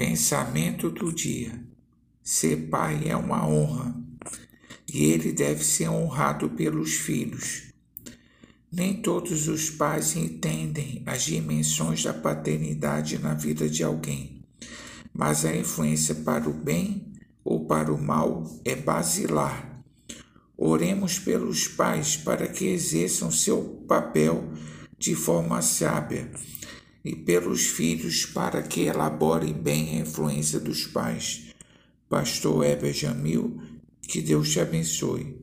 Pensamento do dia: ser pai é uma honra e ele deve ser honrado pelos filhos. Nem todos os pais entendem as dimensões da paternidade na vida de alguém, mas a influência para o bem ou para o mal é basilar. Oremos pelos pais para que exerçam seu papel de forma sábia e pelos filhos para que elaborem bem a influência dos pais. Pastor Heber Jamil, que Deus te abençoe.